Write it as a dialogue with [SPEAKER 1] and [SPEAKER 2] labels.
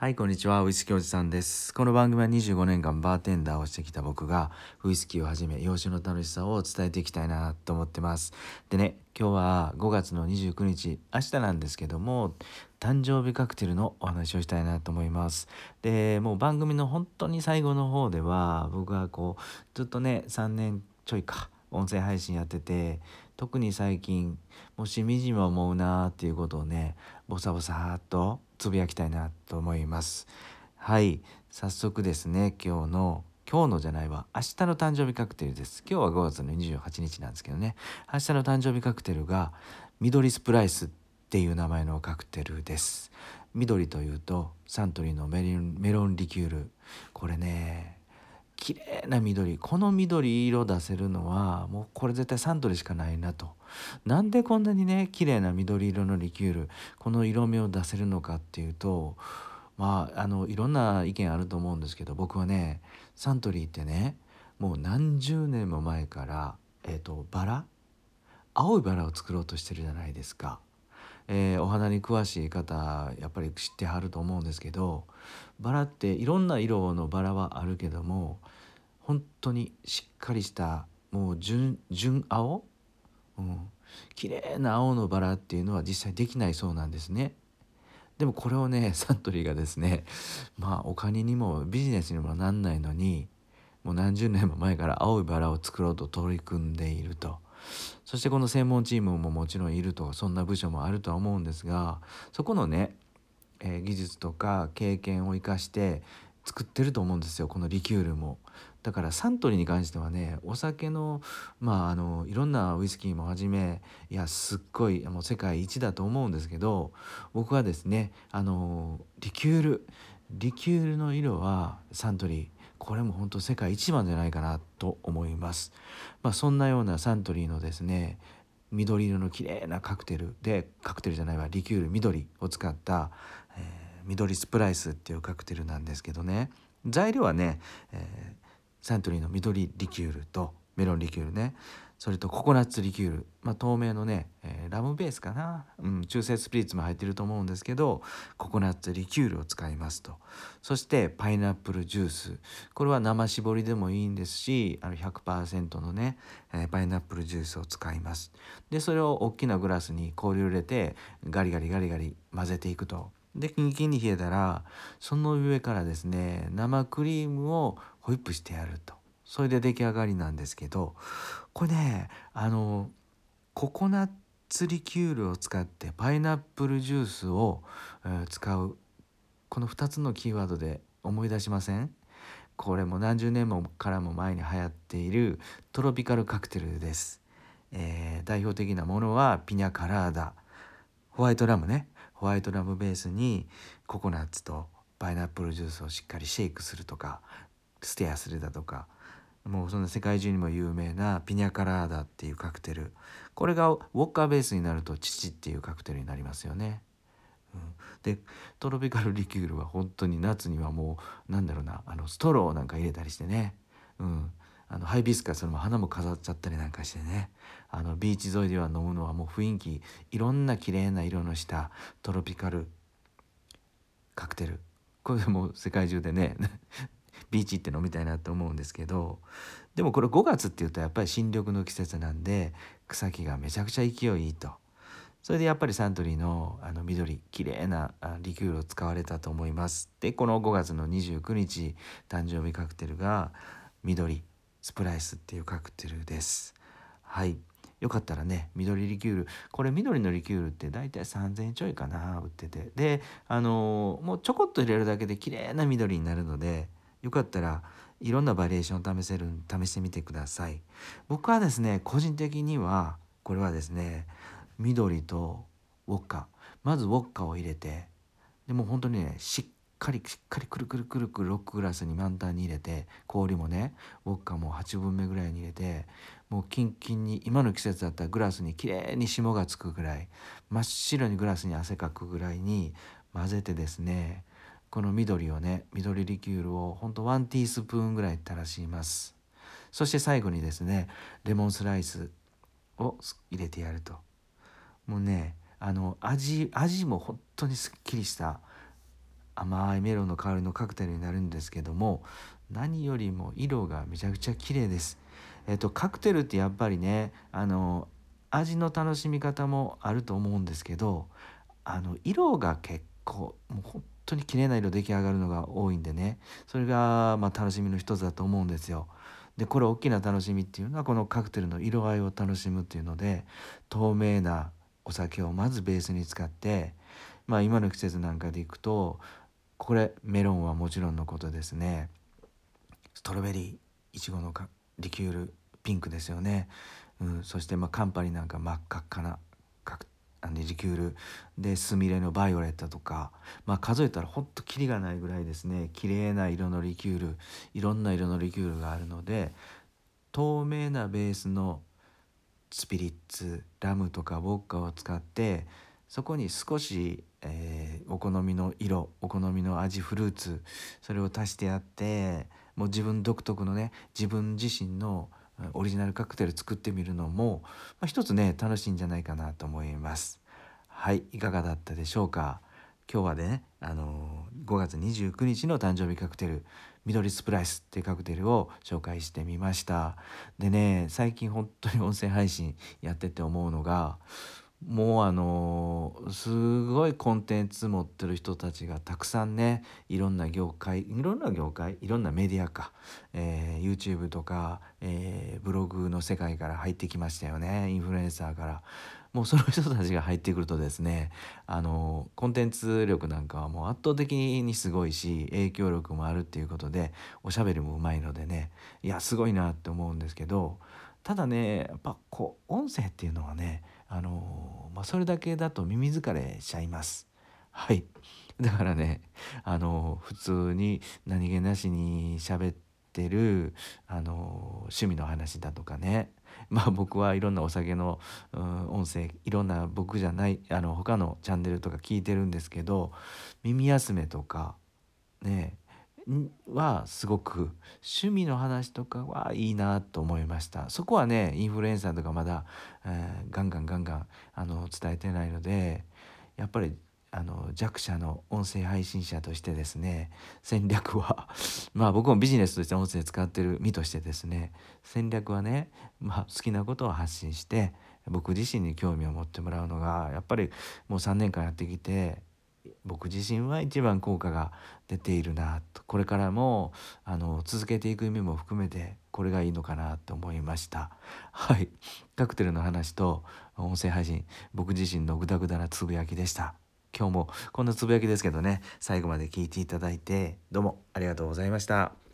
[SPEAKER 1] はい、こんにちは。ウイスキーおじさんです。この番組は25年間バーテンダーをしてきた僕がウイスキーをはじめ、洋酒の楽しさを伝えていきたいなと思ってます。でね、今日は5月の29日、明日なんですけども、誕生日カクテルのお話をしたいなと思います。で、もう番組の本当に最後の方では、僕はこう、ずっとね、3年ちょいか、音声配信やってて特に最近もしみじみ思うなーっていうことをねボサボサーっとつぶやきたいなと思います。はい早速ですね今日の今日のじゃないわ明日の誕生日カクテルです。今日は5月の28日なんですけどね。明日の誕生日カクテルが緑スプライスっていう名前のカクテルです。緑というとサントリーのメロンメロンリキュール。これね綺麗な緑この緑色出せるのはもうこれ絶対サントリーしかないなとなんでこんなにね綺麗な緑色のリキュールこの色味を出せるのかっていうとまああのいろんな意見あると思うんですけど僕はねサントリーってねもう何十年も前から、えー、とバラ？青いバラを作ろうとしてるじゃないですか。えーお花に詳しい方やっぱり知ってはると思うんですけどバラっていろんな色のバラはあるけども本当にしっかりしたもう純純青、うん、綺麗な青のバラっていうのは実際できないそうなんですね。でもこれをね サントリーがですねまあお金にもビジネスにもなんないのにもう何十年も前から青いバラを作ろうと取り組んでいると。そしてこの専門チームももちろんいるとそんな部署もあるとは思うんですがそこのね、えー技術とか経験を生かして作ってると思うんですよこのリキュールも。だからサントリーに関してはねお酒のまああのいろんなウイスキーもはじめいやすっごいもう世界一だと思うんですけど僕はですねあのリキュールリキュールの色はサントリーこれも本当世界一番じゃないかなと思います。まあ、そんなようなサントリーのですね緑色の綺麗なカクテルでカクテルじゃないわリキュール緑を使った、えー緑スプライスっていうカクテルなんですけどね材料はね、えーサントリーの緑リキュールとメロンリキュールね。それとココナッツリキュール、まあ、透明のね、えーラムベースかな、うん、中性スピリッツも入ってると思うんですけどココナッツリキュールを使いますと。そしてパイナップルジュース。これは生搾りでもいいんですしあの100%のね、えーパイナップルジュースを使います。でそれを大きなグラスに氷を入れてガリガリガリガリ混ぜていくと。でキンキンに冷えたらその上からですね生クリームをホイップしてやると。それで出来上がりなんですけどこれねあのココナッツリキュールを使ってパイナップルジュースを、えー使うこの2つのキーワードで思い出しません？これも何十年もからも前に流行っているトロピカルカクテルです、えー代表的なものはピニャカラーダ。ホワイトラムね。ホワイトラムベースにココナッツとパイナップルジュースをしっかりシェイクするとかステアするだとかもうそんな世界中にも有名なピニャカラーダっていうカクテル。これがウォッカーベースになると父っていうカクテルになりますよね。うん、でトロピカルリキュールは本当に夏にはもうなんだろうなあのストローなんか入れたりしてね、うん、あのハイビスカスの花も飾っちゃったりなんかしてね。あのビーチ沿いでは飲むのはもう雰囲気いろんな綺麗な色のしたトロピカルカクテル。これでもう世界中でねビーチ行って飲みたいなと思うんですけどでもこれ5月っていうとやっぱり新緑の季節なんで草木がめちゃくちゃ勢いいいと。それでやっぱりサントリーのあの緑綺麗なリキュールを使われたと思います。でこの5月の29日誕生日カクテルが緑スプライスっていうカクテルです。はい。よかったらね緑リキュール。これ緑のリキュールって大体3,000円ちょいかな売ってて。であのーもうちょこっと入れるだけで綺麗な緑になるのでよかったらいろんなバリエーションを試せる試してみてください。僕はですね個人的にはこれはですね緑とウォッカ。まずウォッカを入れてでも本当にねしっかりしっかりくるくるくるくるロックグラスに満タンに入れて氷もねウォッカも8分目ぐらいに入れてもうキンキンに今の季節だったらグラスにきれいに霜がつくぐらい真っ白にグラスに汗かくぐらいに混ぜてですねこの緑をね緑リキュールをほんとワンティースプーンぐらい垂らしますそして最後にですねレモンスライスを入れてやるともうねあの味味も本当にすっきりした甘いメロンの香りのカクテルになるんですけども何よりも色がめちゃくちゃ綺麗です。えっと、カクテルってやっぱりねあの味の楽しみ方もあると思うんですけどあの色が結構もう本当に綺麗な色出来上がるのが多いんでね。それがまあ楽しみの一つだと思うんですよ。でこれ大きな楽しみっていうのはこのカクテルの色合いを楽しむっていうので透明なお酒をまずベースに使ってまあ今の季節なんかでいくとこれメロンはもちろんのことですね。ストロベリーいちごのリキュールピンクですよね、うん、そしてまカンパリなんか真っ赤っかなあのリキュールでスミレのバイオレットとか、まあ、数えたらほんとキリがないぐらいですね。綺麗な色のリキュールいろんな色のリキュールがあるので透明なベースのスピリッツラムとかウォッカを使ってそこに少し、えー、お好みの色お好みの味フルーツそれを足してやってもう自分独特のね自分自身のオリジナルカクテル作ってみるのも、まあ、一つね楽しいんじゃないかなと思います。はいいかがだったでしょうか？今日はねあのー5月29日の誕生日カクテル緑スプライスっていうカクテルを紹介してみました。でね最近本当に音声配信やってて思うのがもうあのすごいコンテンツ持ってる人たちがたくさんねいろんな業界いろんな業界いろんなメディアか、えー、YouTube とか、えー、ブログの世界から入ってきましたよねインフルエンサーから。もうその人たちが入ってくるとですねあのコンテンツ力なんかはもう圧倒的にすごいし影響力もあるっていうことでおしゃべりもうまいのでねいやすごいなって思うんですけどただねやっぱこう音声っていうのはねあのまあ、それだけだと耳疲れしちゃいます。はいだからねあの普通に何気なしに喋ってるあの趣味の話だとかねまあ僕はいろんなお酒の、音声いろんな僕じゃないあの他のチャンネルとか聞いてるんですけど耳休めとかねはすごく趣味の話とかはいいなと思いました。そこはねインフルエンサーとかまだ、えー、ガンガンガンガンあの伝えてないのでやっぱりあの弱者の音声配信者としてですね戦略は まあ僕もビジネスとして音声使ってる身としてですね戦略はね、まあ、好きなことを発信して僕自身に興味を持ってもらうのがやっぱりもう3年間やってきて僕自身は一番効果が出ているなと。これからもあの続けていく意味も含めてこれがいいのかなと思いました。はい。カクテルの話と音声配信僕自身のグダグダなつぶやきでした。今日もこんなつぶやきですけどね最後まで聞いていただいてどうもありがとうございました。